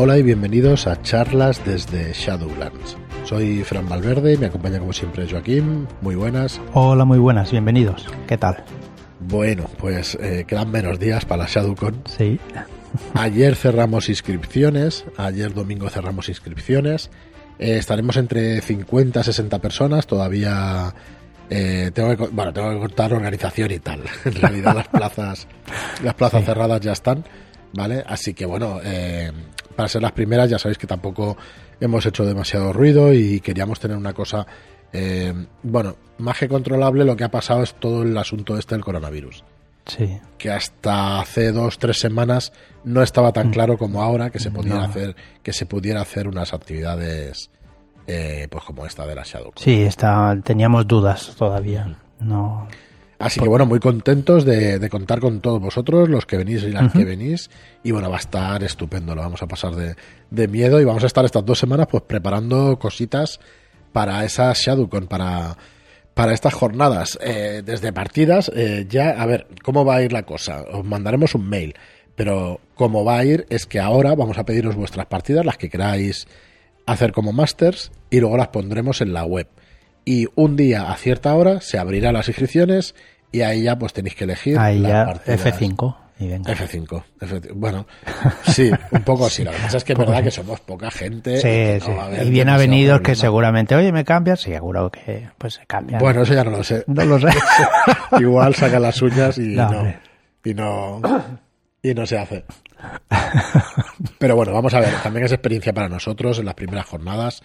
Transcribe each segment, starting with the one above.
Hola y bienvenidos a charlas desde Shadowlands. Soy Fran Valverde y me acompaña como siempre Joaquín. Muy buenas. Hola, muy buenas, bienvenidos. ¿Qué tal? Bueno, pues eh, quedan menos días para la ShadowCon. Sí. Ayer cerramos inscripciones, ayer domingo cerramos inscripciones. Eh, estaremos entre 50 y 60 personas, todavía eh, tengo que, bueno, tengo que contar organización y tal. En realidad las plazas, las plazas cerradas ya están, ¿vale? Así que bueno, eh, para ser las primeras ya sabéis que tampoco hemos hecho demasiado ruido y queríamos tener una cosa, eh, bueno, más que controlable. Lo que ha pasado es todo el asunto este del coronavirus. Sí. Que hasta hace dos, tres semanas no estaba tan Mm. claro como ahora que se pudiera No. hacer, que se pudiera hacer unas actividades, eh, pues como esta de la Shadow. Sí, está, teníamos dudas todavía. No. Así que bueno, muy contentos de, de contar con todos vosotros, los que venís y las que venís. Y bueno, va a estar estupendo, lo vamos a pasar de, de miedo y vamos a estar estas dos semanas pues preparando cositas para esa ShadowCon, para, para estas jornadas. Eh, desde partidas, eh, ya, a ver, ¿cómo va a ir la cosa? Os mandaremos un mail, pero cómo va a ir es que ahora vamos a pediros vuestras partidas, las que queráis hacer como masters, y luego las pondremos en la web y un día a cierta hora se abrirán las inscripciones y ahí ya pues tenéis que elegir Ahí las ya partidas. F5 y venga. F5, F5. Bueno, sí, un poco así. Lo que pasa es que es verdad que somos poca gente. Sí, no haber sí. Y bien avenidos que seguramente, oye, ¿me cambias? Sí, seguro que pues se cambian. Bueno, eso ya no lo sé. no lo sé. Igual saca las uñas y No, y no y no se hace. Pero bueno, vamos a ver, también es experiencia para nosotros en las primeras jornadas.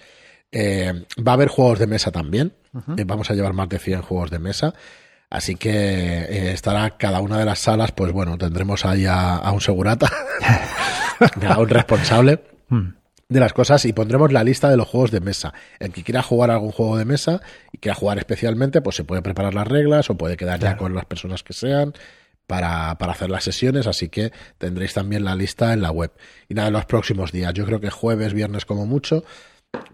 Eh, va a haber juegos de mesa también. Eh, vamos a llevar más de 100 juegos de mesa. Así que eh, estará cada una de las salas, pues bueno, tendremos ahí a, a un segurata, a un responsable Mm. de las cosas y pondremos la lista de los juegos de mesa. El que quiera jugar algún juego de mesa y quiera jugar especialmente, pues se puede preparar las reglas o puede quedar ya con las personas que sean para, para hacer las sesiones, así que tendréis también la lista en la web. Y nada, en los próximos días, yo creo que jueves, viernes como mucho,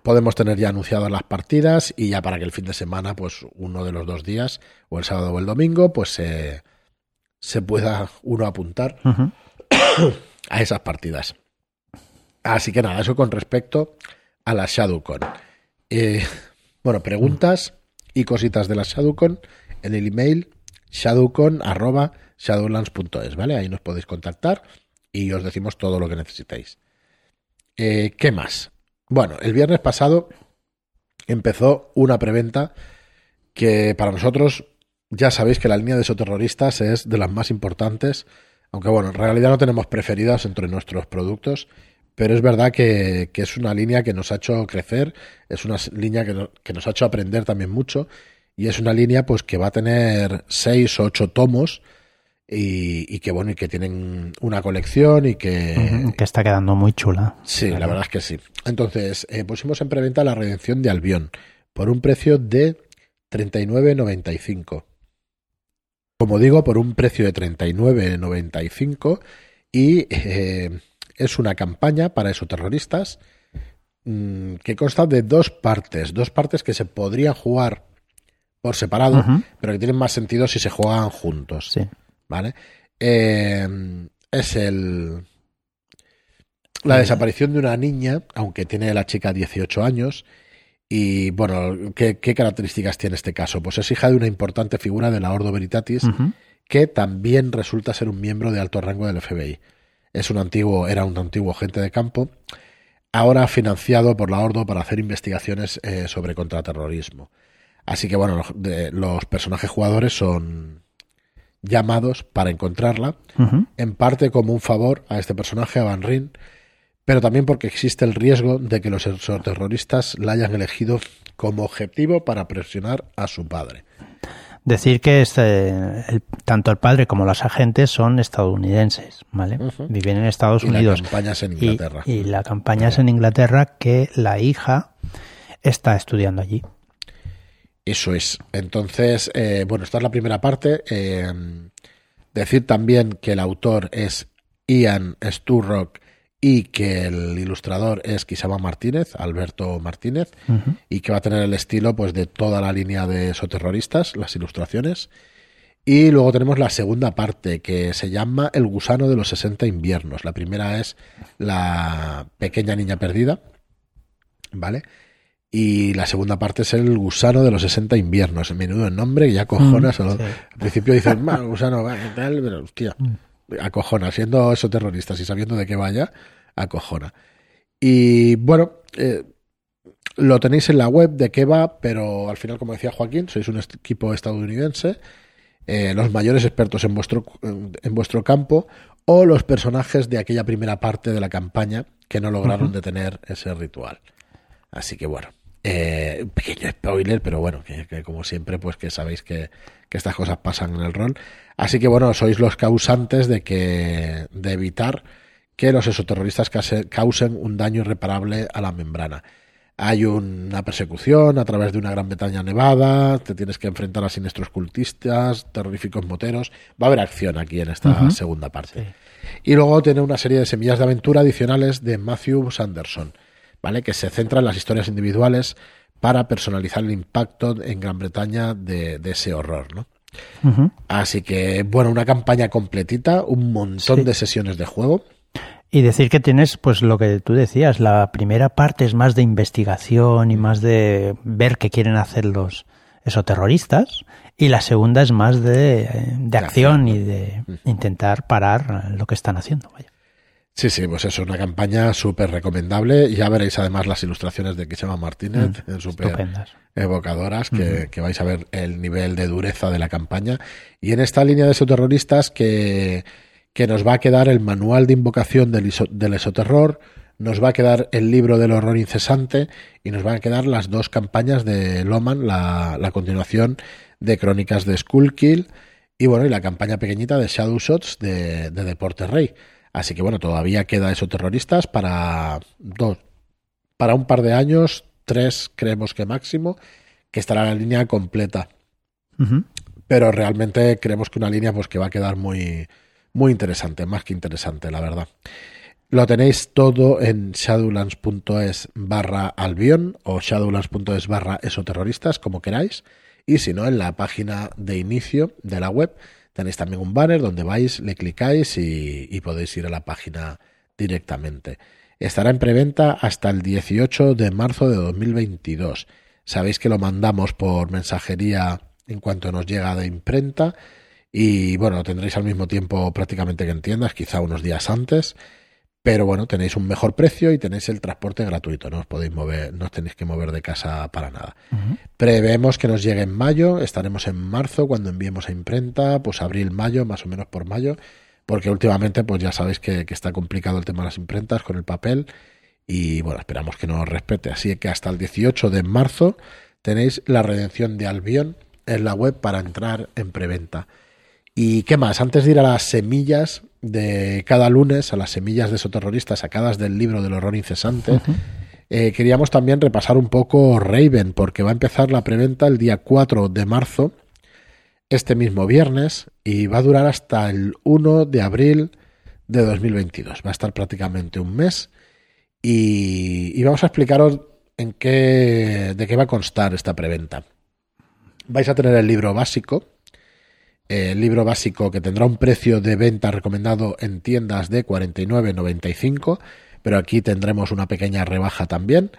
podemos tener ya anunciadas las partidas y ya para que el fin de semana, pues uno de los dos días, o el sábado o el domingo, pues se, se pueda uno apuntar a esas partidas. Así que nada, eso con respecto a la ShadowCon. Eh, bueno, preguntas y cositas de la ShadowCon en el email shadowcon.shadowlands.es, ¿vale? Ahí nos podéis contactar y os decimos todo lo que necesitéis. Eh, ¿Qué más? Bueno, el viernes pasado empezó una preventa que para nosotros ya sabéis que la línea de soterroristas es de las más importantes, aunque bueno, en realidad no tenemos preferidas entre nuestros productos, pero es verdad que, es una línea que nos ha hecho crecer, es una línea que, que nos ha hecho aprender también mucho y es una línea pues que va a tener seis o ocho tomos y, y que bueno, y que tienen una colección y que, que está quedando muy chula. Sí, la verdad es que sí. Entonces, eh, pusimos en preventa la redención de Albión por un precio de 39.95. Como digo, por un precio de 39.95 y eh, es una campaña para esos terroristas mm, que consta de dos partes, dos partes que se podrían jugar por separado, pero que tienen más sentido si se juegan juntos. Sí. ¿Vale? Eh, es el la desaparición de una niña, aunque tiene la chica 18 años. Y bueno, ¿qué, qué características tiene este caso? Pues es hija de una importante figura de la Ordo Veritatis, que también resulta ser un miembro de alto rango del FBI. Es un antiguo, era un antiguo agente de campo, ahora financiado por la Ordo para hacer investigaciones eh, sobre contraterrorismo. Así que bueno, los, de- los personajes jugadores son llamados para encontrarla, en parte como un favor a este personaje, a Van Ryn, pero también porque existe el riesgo de que los terroristas la hayan elegido como objetivo para presionar a su padre. Decir que este, el- tanto el padre como los agentes son estadounidenses, ¿vale? Viven en Estados Y la Unidos. campaña es en Inglaterra. Y, la campaña es en Inglaterra que la hija está estudiando allí. Eso es. Entonces, eh, bueno, esta es la primera parte. Eh, decir también que el autor es Ian Sturrock y que el ilustrador es Kisama Martínez, Alberto Martínez, y que va a tener el estilo pues de toda la línea de soterroristas, las ilustraciones. Y luego tenemos la segunda parte, que se llama El gusano de los 60 inviernos. La primera es La pequeña niña perdida, ¿vale? Y la segunda parte es El gusano de los 60 inviernos. Menudo el nombre, y ya cojonas. Mm, sí. Al principio dicen, "Ma, gusano, va, tal, pero hostia, Mm. acojona. Siendo esos terroristas y sabiendo de qué vaya, acojona. Y bueno, eh, lo tenéis en la web de qué va, pero al final, como decía Joaquín, sois un equipo estadounidense, eh, los mayores expertos en vuestro, en vuestro campo o los personajes de aquella primera parte de la campaña que no lograron detener ese ritual. Así que bueno, eh, un pequeño spoiler, pero bueno, que, que como siempre, pues que sabéis que, que estas cosas pasan en el rol. Así que bueno, sois los causantes de que de evitar que los exoterroristas causen un daño irreparable a la membrana. Hay una persecución a través de una Gran Bretaña nevada, te tienes que enfrentar a siniestros cultistas, terroríficos moteros. Va a haber acción aquí en esta segunda parte. Sí. Y luego tiene una serie de semillas de aventura adicionales de Matthew Sanderson, ¿vale? Que se centra en las historias individuales para personalizar el impacto en Gran Bretaña de, de ese horror, ¿no? Así que, bueno, una campaña completita, un montón Sí. de sesiones de juego. Y decir que tienes, pues lo que tú decías, la primera parte es más de investigación y más de ver qué quieren hacer los esoterroristas, y la segunda es más de, eh, de acción y de intentar parar lo que están haciendo. Vaya. Sí, sí, pues eso, una campaña súper recomendable. Ya veréis además las ilustraciones de Kisema Martínez, Mm, súper evocadoras, que, que vais a ver el nivel de dureza de la campaña. Y en esta línea de esoterroristas que, que nos va a quedar el manual de invocación del, iso- del esoterror, nos va a quedar el libro del horror incesante y nos van a quedar las dos campañas de Loman, la, la continuación de Crónicas de Skullkill y bueno, y la campaña pequeñita de Shadow Shots de, de Deporte Rey. Así que bueno, todavía queda esoterroristas para dos, para un par de años, tres creemos que máximo, que estará la línea completa. Pero realmente creemos que una línea pues que va a quedar muy, muy interesante, más que interesante, la verdad. Lo tenéis todo en shadowlands.es barra albion o shadowlands.es barra esoterroristas, como queráis. Y si no, en la página de inicio de la web tenéis también un banner donde vais, le clicáis y, podéis ir a la página directamente. Estará en preventa hasta el 18 de marzo de 2022. Sabéis que lo mandamos por mensajería en cuanto nos llega de imprenta y bueno, lo tendréis al mismo tiempo prácticamente que en tiendas, quizá unos días antes. Pero bueno, tenéis un mejor precio y tenéis el transporte gratuito, no os podéis mover, no os tenéis que mover de casa para nada. Ujú. Preveemos que nos llegue en mayo, estaremos en marzo cuando enviemos a imprenta, pues abril, mayo, más o menos por mayo, porque últimamente pues ya sabéis que, que está complicado el tema de las imprentas con el papel y bueno, esperamos que nos respete. Así que hasta el 18 de marzo tenéis la redención de Albion en la web para entrar en preventa. ¿Y qué más? Antes de ir a las semillas de cada lunes, a las semillas de esoterroristas sacadas del libro del horror incesante, eh, queríamos también repasar un poco Raven, porque va a empezar la preventa el día 4 de marzo, este mismo viernes, y va a durar hasta el 1 de abril de 2022. Va a estar prácticamente un mes. Y, y vamos a explicaros en qué, de qué va a constar esta preventa. Vais a tener el libro básico, el libro básico que tendrá un precio de venta recomendado en tiendas de 49,95, pero aquí tendremos una pequeña rebaja también.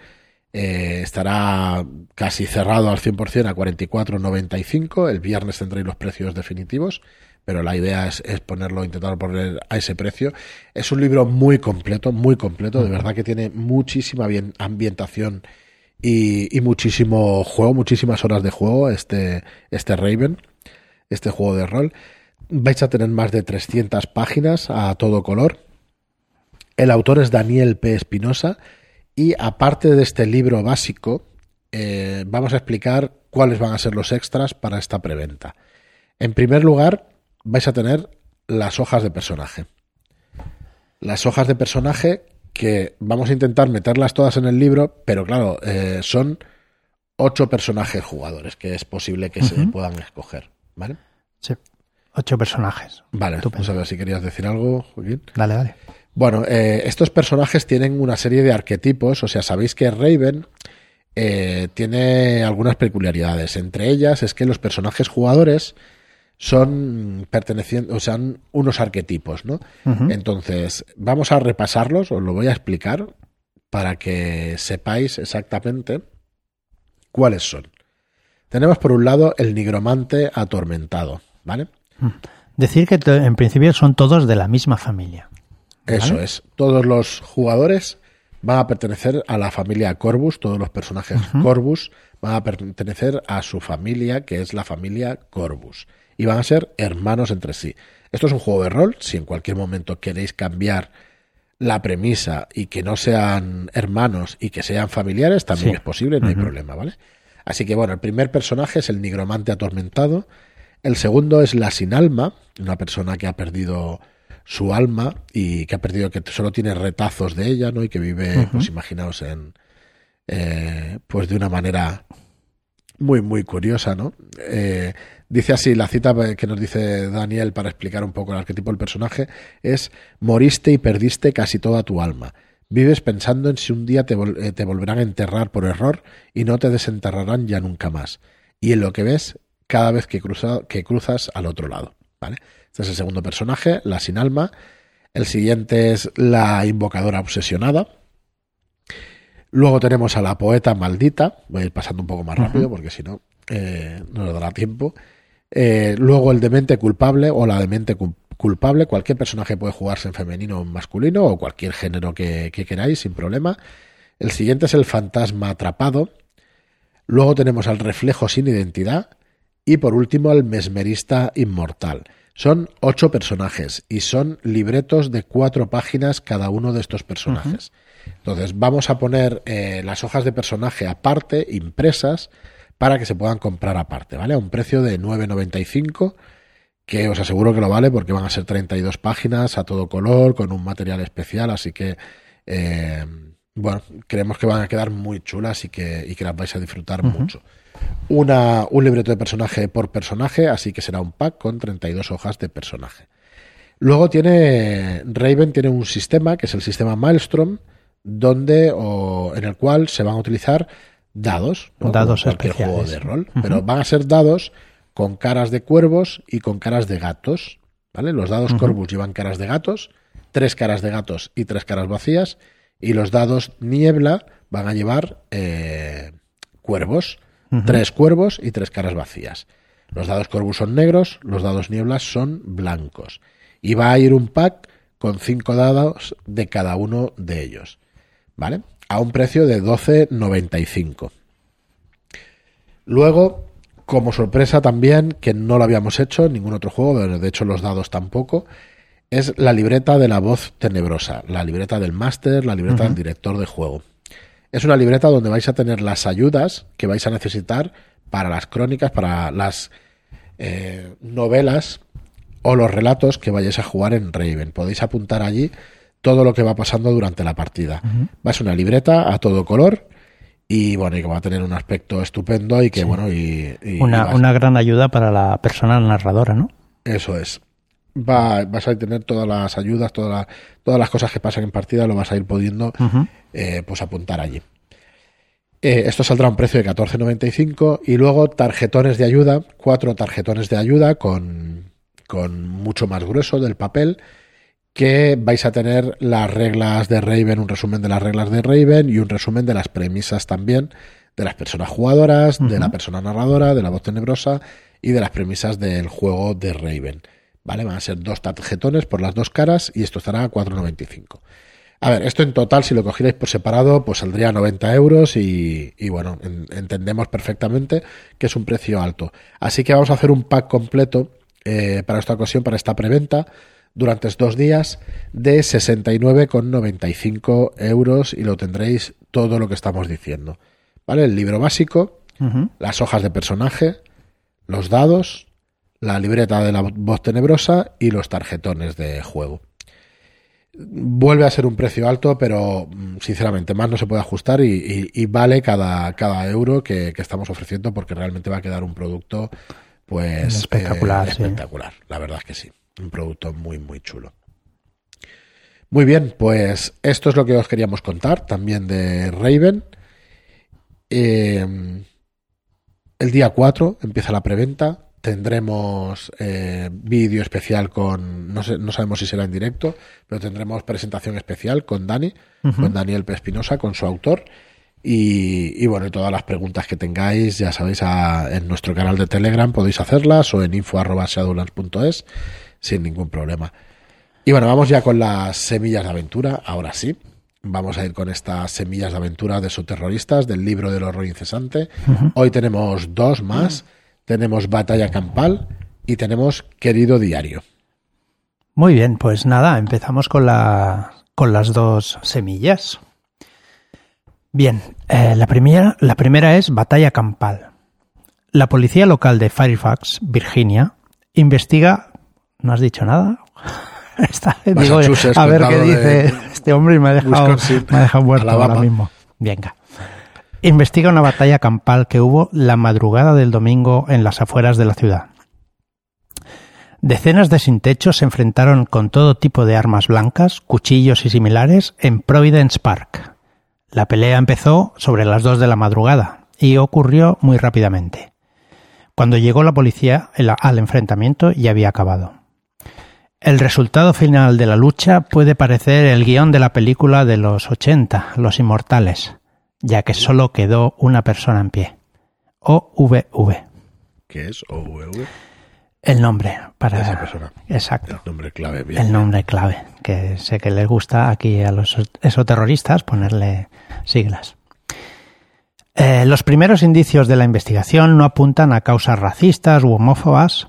Eh, estará casi cerrado al 100% a 44,95. El viernes tendréis los precios definitivos, pero la idea es, es ponerlo, intentar poner a ese precio. Es un libro muy completo, muy completo, de verdad que tiene muchísima bien, ambientación y, y muchísimo juego, muchísimas horas de juego este, este Raven, este juego de rol. Vais a tener más de 300 páginas a todo color. El autor es Daniel P. Espinosa y aparte de este libro básico, eh, vamos a explicar cuáles van a ser los extras para esta preventa. En primer lugar, vais a tener las hojas de personaje. Las hojas de personaje que vamos a intentar meterlas todas en el libro, pero claro, eh, son ocho personajes jugadores que es posible que se puedan escoger. ¿Vale? Sí. Ocho personajes. Vale, vamos a ver si querías decir algo, Joaquín. Dale, dale. Bueno, eh, estos personajes tienen una serie de arquetipos, o sea, sabéis que Raven eh, tiene algunas peculiaridades. Entre ellas es que los personajes jugadores son pertenecientes, o sea, unos arquetipos, ¿no? Entonces, vamos a repasarlos, os lo voy a explicar para que sepáis exactamente cuáles son. Tenemos por un lado el nigromante atormentado, ¿vale? Decir que en principio son todos de la misma familia. Eso es. Todos los jugadores van a pertenecer a la familia Corvus, todos los personajes Corvus van a pertenecer a su familia, que es la familia Corvus y van a ser hermanos entre sí. Esto es un juego de rol, si en cualquier momento queréis cambiar la premisa y que no sean hermanos y que sean familiares, también es posible, no hay problema, ¿vale? Así que bueno, el primer personaje es el nigromante atormentado, el segundo es la sin alma, una persona que ha perdido su alma y que ha perdido que solo tiene retazos de ella, ¿no? Y que vive, pues imaginaos en eh, pues de una manera muy muy curiosa, ¿no? Eh, Dice así, la cita que nos dice Daniel para explicar un poco el arquetipo del personaje es, moriste y perdiste casi toda tu alma. Vives pensando en si un día te, eh, te volverán a enterrar por error y no te desenterrarán ya nunca más. Y en lo que ves cada vez que, cruza, que cruzas al otro lado. ¿vale? Este es el segundo personaje, la sin alma. El siguiente es la invocadora obsesionada. Luego tenemos a la poeta maldita. Voy a ir pasando un poco más rápido porque si no, eh, no nos dará tiempo. Eh, luego el demente culpable o la demente culpable. Cualquier personaje puede jugarse en femenino o en masculino o cualquier género que, queráis sin problema. El siguiente es el fantasma atrapado. Luego tenemos al reflejo sin identidad. Y por último al mesmerista inmortal. Son ocho personajes y son libretos de cuatro páginas cada uno de estos personajes. Entonces vamos a poner eh, las hojas de personaje aparte, impresas, para que se puedan comprar aparte, ¿vale? A un precio de 9,95 que os aseguro que lo vale porque van a ser 32 páginas a todo color, con un material especial, así que, eh, bueno, creemos que van a quedar muy chulas y que, y que las vais a disfrutar mucho. Una, un libreto de personaje por personaje, así que será un pack con 32 hojas de personaje. Luego tiene, Raven tiene un sistema, que es el sistema Maelstrom, donde, o, en el cual se van a utilizar dados, dados especiales. juego de rol, pero van a ser dados con caras de cuervos y con caras de gatos, ¿vale? Los dados Corvus llevan caras de gatos, tres caras de gatos y tres caras vacías, y los dados niebla van a llevar eh, cuervos, tres cuervos y tres caras vacías. Los dados Corvus son negros, los dados nieblas son blancos. Y va a ir un pack con cinco dados de cada uno de ellos. ¿Vale? a un precio de 12,95. Luego, como sorpresa también, que no lo habíamos hecho en ningún otro juego, de hecho los dados tampoco, es la libreta de la voz tenebrosa, la libreta del máster, la libreta del director de juego. Es una libreta donde vais a tener las ayudas que vais a necesitar para las crónicas, para las eh, novelas o los relatos que vayáis a jugar en Raven. Podéis apuntar allí todo lo que va pasando durante la partida. Va a ser una libreta a todo color y bueno, y que va a tener un aspecto estupendo y que bueno, y, una, una, gran ayuda para la persona narradora, ¿no? Eso es. Va, vas a tener todas las ayudas, todas, todas las cosas que pasan en partida, lo vas a ir pudiendo eh, pues apuntar allí. Eh, esto saldrá a un precio de 14.95 y luego tarjetones de ayuda, cuatro tarjetones de ayuda con, con mucho más grueso del papel que vais a tener las reglas de Raven, un resumen de las reglas de Raven y un resumen de las premisas también de las personas jugadoras, de la persona narradora, de la voz tenebrosa y de las premisas del juego de Raven. ¿Vale? Van a ser dos tarjetones por las dos caras y esto estará a 4,95. A ver, esto en total, si lo cogierais por separado, pues saldría 90 euros y, bueno, entendemos perfectamente que es un precio alto. Así que vamos a hacer un pack completo eh, para esta ocasión, para esta preventa durante dos días de 69,95 euros y lo tendréis todo lo que estamos diciendo. ¿Vale? El libro básico, las hojas de personaje, los dados, la libreta de la voz tenebrosa y los tarjetones de juego. Vuelve a ser un precio alto, pero mm, sinceramente más no se puede ajustar y, vale cada, cada euro que, estamos ofreciendo porque realmente va a quedar un producto pues espectacular. Eh, espectacular, la verdad es que sí. Un producto muy, muy chulo. Muy bien, pues esto es lo que os queríamos contar también de Raven. Eh, el día 4 empieza la preventa. tendremos eh, vídeo especial con, no, sé, no sabemos si será en directo, pero tendremos presentación especial con Dani, con Daniel Pespinosa, con su autor. Y, y, bueno, todas las preguntas que tengáis, ya sabéis, en nuestro canal de Telegram podéis hacerlas o en info.shadowlands.es sin ningún problema. Y bueno, vamos ya con las semillas de aventura, ahora sí. Vamos a ir con estas semillas de aventura de terroristas del libro del horror incesante. Hoy tenemos dos más. Tenemos Batalla Campal y tenemos Querido Diario. Muy bien, pues nada, empezamos con, la, con las dos semillas. Bien, eh, la, primera, la primera es Batalla Campal. La policía local de Fairfax, Virginia, investiga... ¿No has dicho nada? a ver qué dice este hombre y me ha dejado, me ha dejado muerto ahora mismo. Venga. Investiga una batalla campal que hubo la madrugada del domingo en las afueras de la ciudad. Decenas de sin techo se enfrentaron con todo tipo de armas blancas, cuchillos y similares en Providence Park. La pelea empezó sobre las dos de la madrugada y ocurrió muy rápidamente. Cuando llegó la policía al enfrentamiento ya había acabado. El resultado final de la lucha puede parecer el guion de la película de los 80, Los Inmortales, ya que solo quedó una persona en pie. OVV. ¿Qué es OVV? El nombre para esa persona. Exacto. El nombre clave. el nombre clave, que sé que les gusta aquí a los esoterroristas ponerle siglas. Eh, los primeros indicios de la investigación no apuntan a causas racistas u homófobas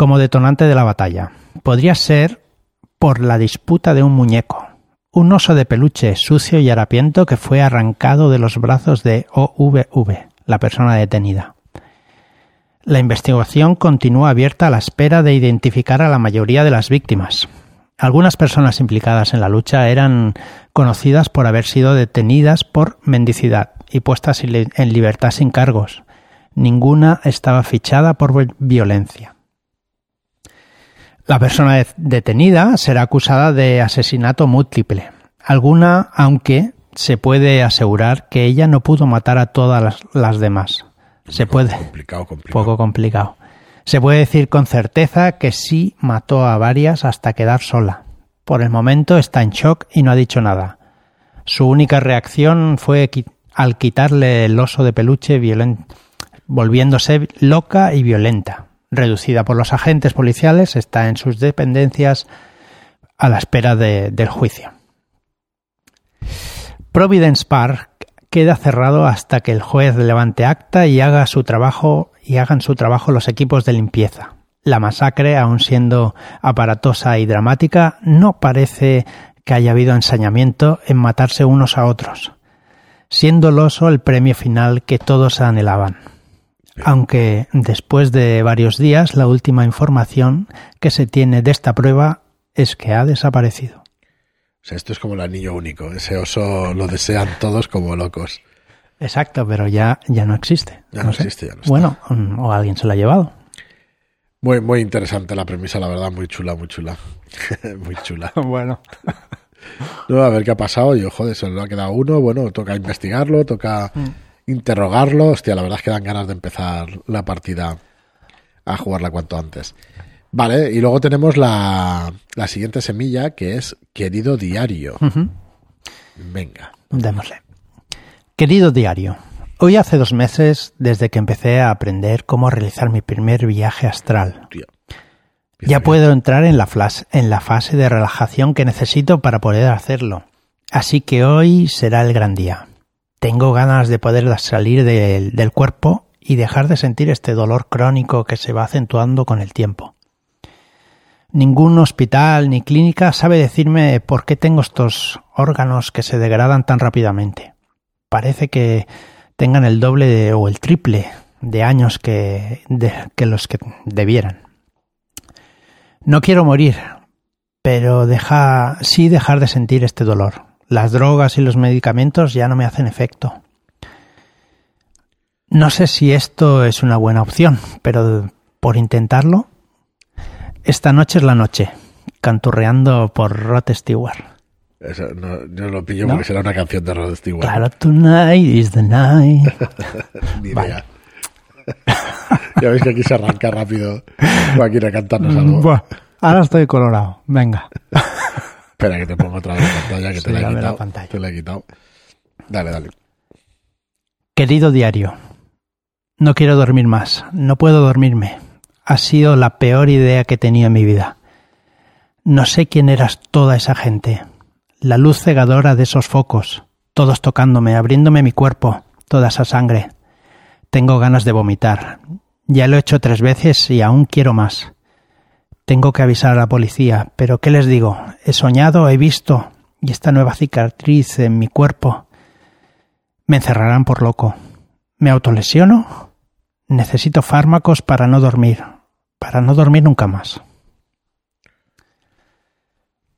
como detonante de la batalla. Podría ser por la disputa de un muñeco, un oso de peluche sucio y harapiento que fue arrancado de los brazos de OVV, la persona detenida. La investigación continúa abierta a la espera de identificar a la mayoría de las víctimas. Algunas personas implicadas en la lucha eran conocidas por haber sido detenidas por mendicidad y puestas en libertad sin cargos. Ninguna estaba fichada por violencia. La persona detenida será acusada de asesinato múltiple. Alguna, aunque se puede asegurar que ella no pudo matar a todas las demás. Se puede. Complicado, complicado. Poco complicado. Se puede decir con certeza que sí mató a varias hasta quedar sola. Por el momento está en shock y no ha dicho nada. Su única reacción fue al quitarle el oso de peluche volviéndose loca y violenta. Reducida por los agentes policiales, está en sus dependencias a la espera del juicio. Providence Park queda cerrado hasta que el juez levante acta y haga su trabajo y hagan su trabajo los equipos de limpieza. La masacre, aun siendo aparatosa y dramática, no parece que haya habido ensañamiento en matarse unos a otros, siendo el oso el premio final que todos anhelaban. Aunque después de varios días la última información que se tiene de esta prueba es que ha desaparecido. O sea, esto es como el anillo único. Ese oso lo desean todos como locos. Exacto, pero ya, ya no existe. Ya no, existe, ya no está. Bueno, o alguien se lo ha llevado. Muy, muy interesante la premisa, la verdad, muy chula, muy chula. muy chula. bueno. No, a ver qué ha pasado. Yo, joder, se le ha quedado uno. Bueno, toca investigarlo, toca mm. Interrogarlo. Hostia, la verdad es que dan ganas de empezar la partida a jugarla cuanto antes. Vale, y luego tenemos la, la siguiente semilla que es querido diario. Venga. Démosle. Querido diario, hoy hace dos meses desde que empecé a aprender cómo realizar mi primer viaje astral. Ya puedo entrar en la, en la fase de relajación que necesito para poder hacerlo. Así que hoy será el gran día. Tengo ganas de poder salir del cuerpo y dejar de sentir este dolor crónico que se va acentuando con el tiempo. Ningún hospital ni clínica sabe decirme por qué tengo estos órganos que se degradan tan rápidamente. Parece que tengan el doble o el triple de años que, que los que debieran. No quiero morir, pero deja, sí dejar de sentir este dolor. Las drogas y los medicamentos ya no me hacen efecto. No sé si esto es una buena opción, pero por intentarlo esta noche es la noche, canturreando por Rod Stewart. Eso, no, yo lo pillo porque será una canción de Rod Stewart. Claro, tonight is the night. Ni idea. Ya veis que aquí se arranca rápido Joaquín a cantarnos algo. Buah, ahora estoy colorado. Venga. Espera que te pongo otra vez la pantalla que te la he la quitado. pantalla. Te la he quitado. Dale, dale. Querido diario, no quiero dormir más, no puedo dormirme. Ha sido la peor idea que he tenido en mi vida. No sé quién eras toda esa gente, la luz cegadora de esos focos, todos tocándome, abriéndome mi cuerpo, toda esa sangre. Tengo ganas de vomitar. Ya lo he hecho tres veces y aún quiero más. Tengo que avisar a la policía, pero ¿qué les digo? He soñado, he visto, y esta nueva cicatriz en mi cuerpo. Me encerrarán por loco. ¿Me autolesiono? Necesito fármacos para no dormir. Para no dormir nunca más.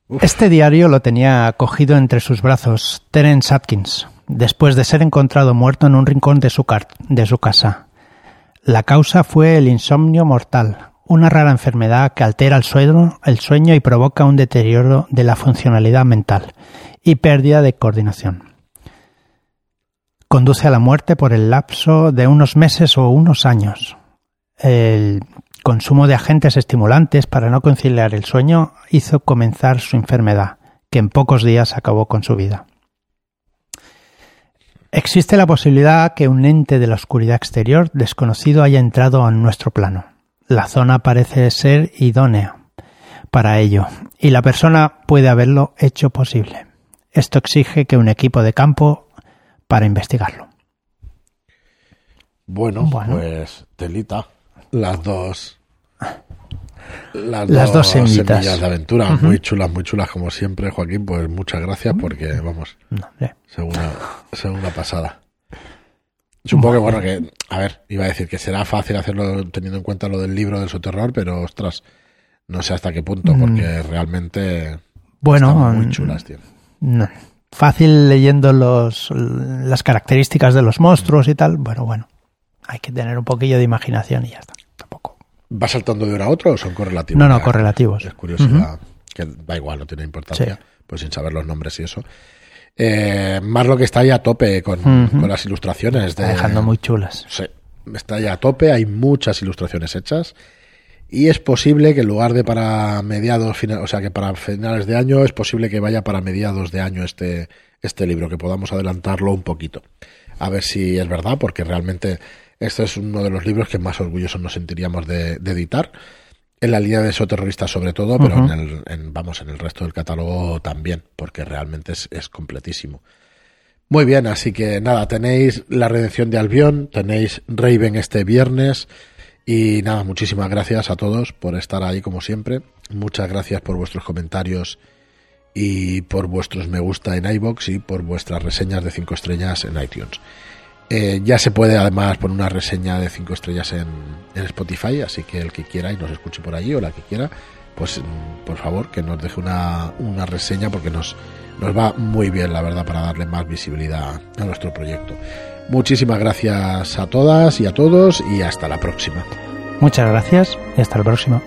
Uf. Este diario lo tenía cogido entre sus brazos Terence Atkins, después de ser encontrado muerto en un rincón de su, car- de su casa. La causa fue el insomnio mortal, una rara enfermedad que altera el sueño, el sueño y provoca un deterioro de la funcionalidad mental y pérdida de coordinación conduce a la muerte por el lapso de unos meses o unos años. El consumo de agentes estimulantes para no conciliar el sueño hizo comenzar su enfermedad, que en pocos días acabó con su vida. Existe la posibilidad que un ente de la oscuridad exterior desconocido haya entrado en nuestro plano. La zona parece ser idónea para ello, y la persona puede haberlo hecho posible. Esto exige que un equipo de campo para investigarlo. Bueno, Bueno. pues telita. Las dos. Las, Las dos semillas de aventura. Muy chulas, muy chulas, como siempre, Joaquín. Pues muchas gracias porque, vamos, No, segunda, segunda pasada. Supongo que, bueno, que, a ver, iba a decir que será fácil hacerlo teniendo en cuenta lo del libro del soterror, pero ostras, no sé hasta qué punto, Mm. porque realmente Bueno, muy mm, chulas, tío. no. fácil leyendo los, las características de los monstruos y tal. Bueno, bueno, hay que tener un poquillo de imaginación y ya está. Tampoco. ¿Va saltando de uno a otro o son correlativos? No, no, Ya, correlativos. Es curiosidad, que da igual, no tiene importancia, Sí. pues sin saber los nombres y eso. Eh, Marlo que está ahí a tope con, con las ilustraciones. Está de, dejando muy chulas. Sí, está ya a tope, hay muchas ilustraciones hechas. Y es posible que en lugar de para mediados, o sea, que para finales de año, es posible que vaya para mediados de año este, este libro, que podamos adelantarlo un poquito. A ver si es verdad, porque realmente este es uno de los libros que más orgullosos nos sentiríamos de, de editar. En la línea de eso terrorista sobre todo, pero en el, en- vamos, en el resto del catálogo también, porque realmente es, es completísimo. Muy bien, así que nada, tenéis la redención de Albión, tenéis Raven este viernes y nada, muchísimas gracias a todos por estar ahí como siempre. Muchas gracias por vuestros comentarios y por vuestros me gusta en iBox y por vuestras reseñas de 5 estrellas en iTunes. Eh, ya se puede además poner una reseña de 5 estrellas en, en Spotify, así que el que quiera y nos escuche por allí o la que quiera, pues mm, por favor que nos deje una, una reseña porque nos, nos va muy bien, la verdad, para darle más visibilidad a nuestro proyecto. Muchísimas gracias a todas y a todos y hasta la próxima. Muchas gracias y hasta el próximo.